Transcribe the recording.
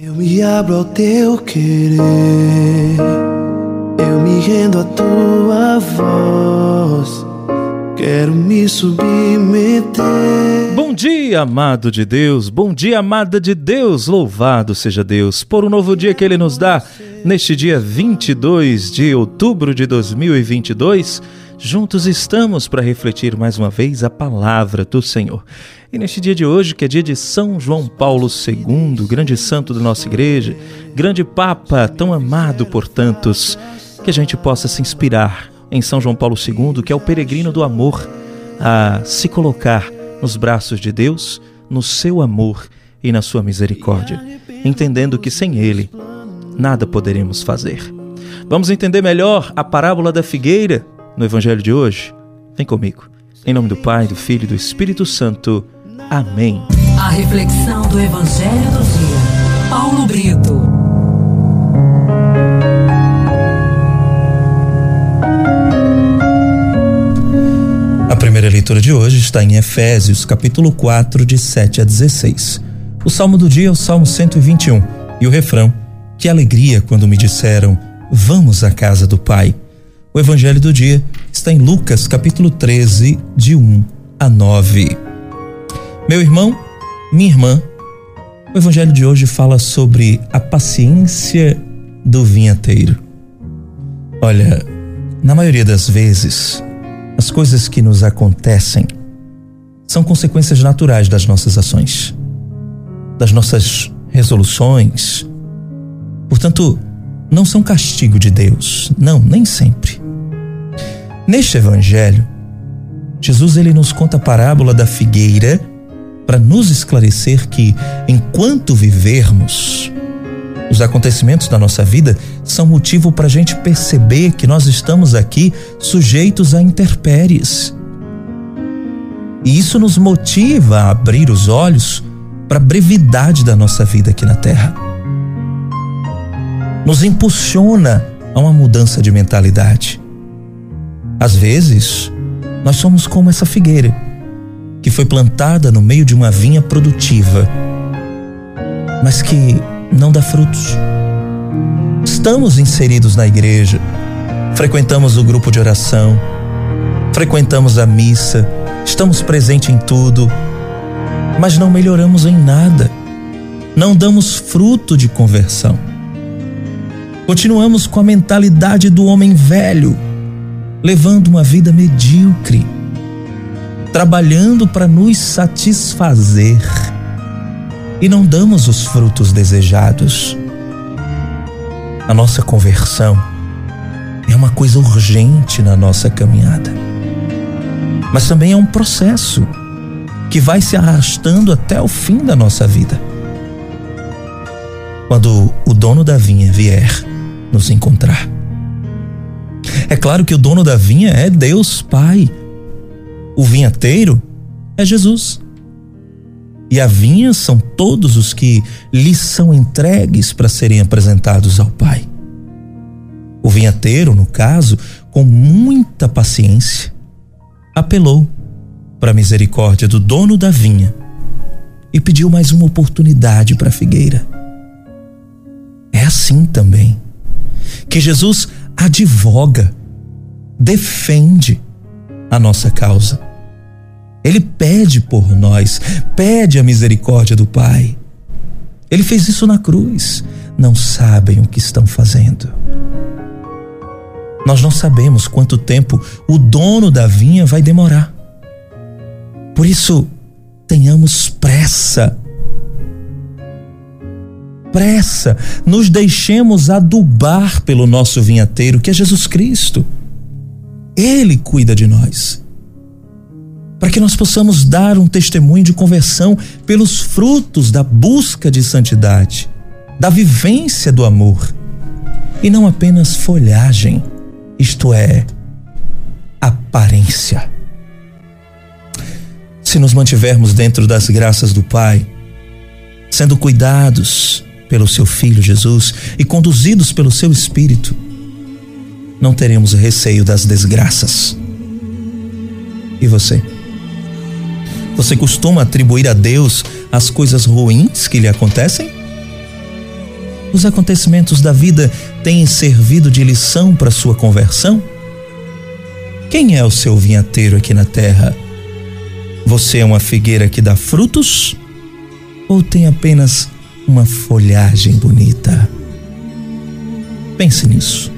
Eu me abro ao teu querer, eu me rendo à tua voz, quero me submeter. Bom dia, amado de Deus, bom dia, amada de Deus, louvado seja Deus por um novo dia que Ele nos dá neste dia 22 de outubro de 2022. Juntos estamos para refletir mais uma vez a palavra do Senhor. E neste dia de hoje, que é dia de São João Paulo II, grande santo da nossa igreja, grande Papa, tão amado por tantos, que a gente possa se inspirar em São João Paulo II, que é o peregrino do amor, a se colocar nos braços de Deus, no seu amor e na sua misericórdia, entendendo que sem Ele nada poderemos fazer. Vamos entender melhor a parábola da figueira no Evangelho de hoje? Vem comigo. Em nome do Pai, do Filho e do Espírito Santo. Amém. A reflexão do Evangelho do Dia. Paulo Brito. A primeira leitura de hoje está em Efésios, capítulo 4, de 7 a 16. O salmo do dia é o Salmo 121 e o refrão: Que alegria quando me disseram, Vamos à casa do Pai. O evangelho do dia está em Lucas, capítulo 13, de 1 a 9. Meu irmão, minha irmã, o evangelho de hoje fala sobre a paciência do vinhateiro. Olha, na maioria das vezes, as coisas que nos acontecem são consequências naturais das nossas ações, das nossas resoluções. Portanto, não são castigo de Deus. Não, nem sempre. Neste evangelho, Jesus ele nos conta a parábola da figueira para nos esclarecer que enquanto vivermos, os acontecimentos da nossa vida são motivo para a gente perceber que nós estamos aqui sujeitos a intempéries. E isso nos motiva a abrir os olhos para a brevidade da nossa vida aqui na Terra nos impulsiona a uma mudança de mentalidade. Às vezes, nós somos como essa figueira que foi plantada no meio de uma vinha produtiva, mas que não dá frutos. Estamos inseridos na igreja, frequentamos o grupo de oração, frequentamos a missa, estamos presentes em tudo, mas não melhoramos em nada, não damos fruto de conversão. Continuamos com a mentalidade do homem velho, levando uma vida medíocre, trabalhando para nos satisfazer e não damos os frutos desejados. A nossa conversão é uma coisa urgente na nossa caminhada, mas também é um processo que vai se arrastando até o fim da nossa vida. Quando o dono da vinha vier nos encontrar. É claro que o dono da vinha é Deus Pai. O vinhateiro é Jesus. E a vinha são todos os que lhe são entregues para serem apresentados ao Pai. O vinhateiro, no caso, com muita paciência, apelou para a misericórdia do dono da vinha e pediu mais uma oportunidade para a figueira. É assim também que Jesus advoga, defende a nossa causa. Ele pede por nós, pede a misericórdia do Pai. Ele fez isso na cruz. Não sabem o que estão fazendo. Nós não sabemos quanto tempo o dono da vinha vai demorar. Por isso, tenhamos pressa pressa, nos deixemos adubar pelo nosso vinhateiro, que é Jesus Cristo. Ele cuida de nós. Para que nós possamos dar um testemunho de conversão pelos frutos da busca de santidade, da vivência do amor, e não apenas folhagem, isto é, aparência. Se nos mantivermos dentro das graças do Pai, sendo cuidados, pelo seu Filho Jesus e conduzidos pelo seu Espírito, não teremos receio das desgraças. E você? Você costuma atribuir a Deus as coisas ruins que lhe acontecem? Os acontecimentos da vida têm servido de lição para sua conversão? Quem é o seu vinhateiro aqui na terra? Você é uma figueira que dá frutos? Ou tem apenas uma folhagem bonita? Pense nisso.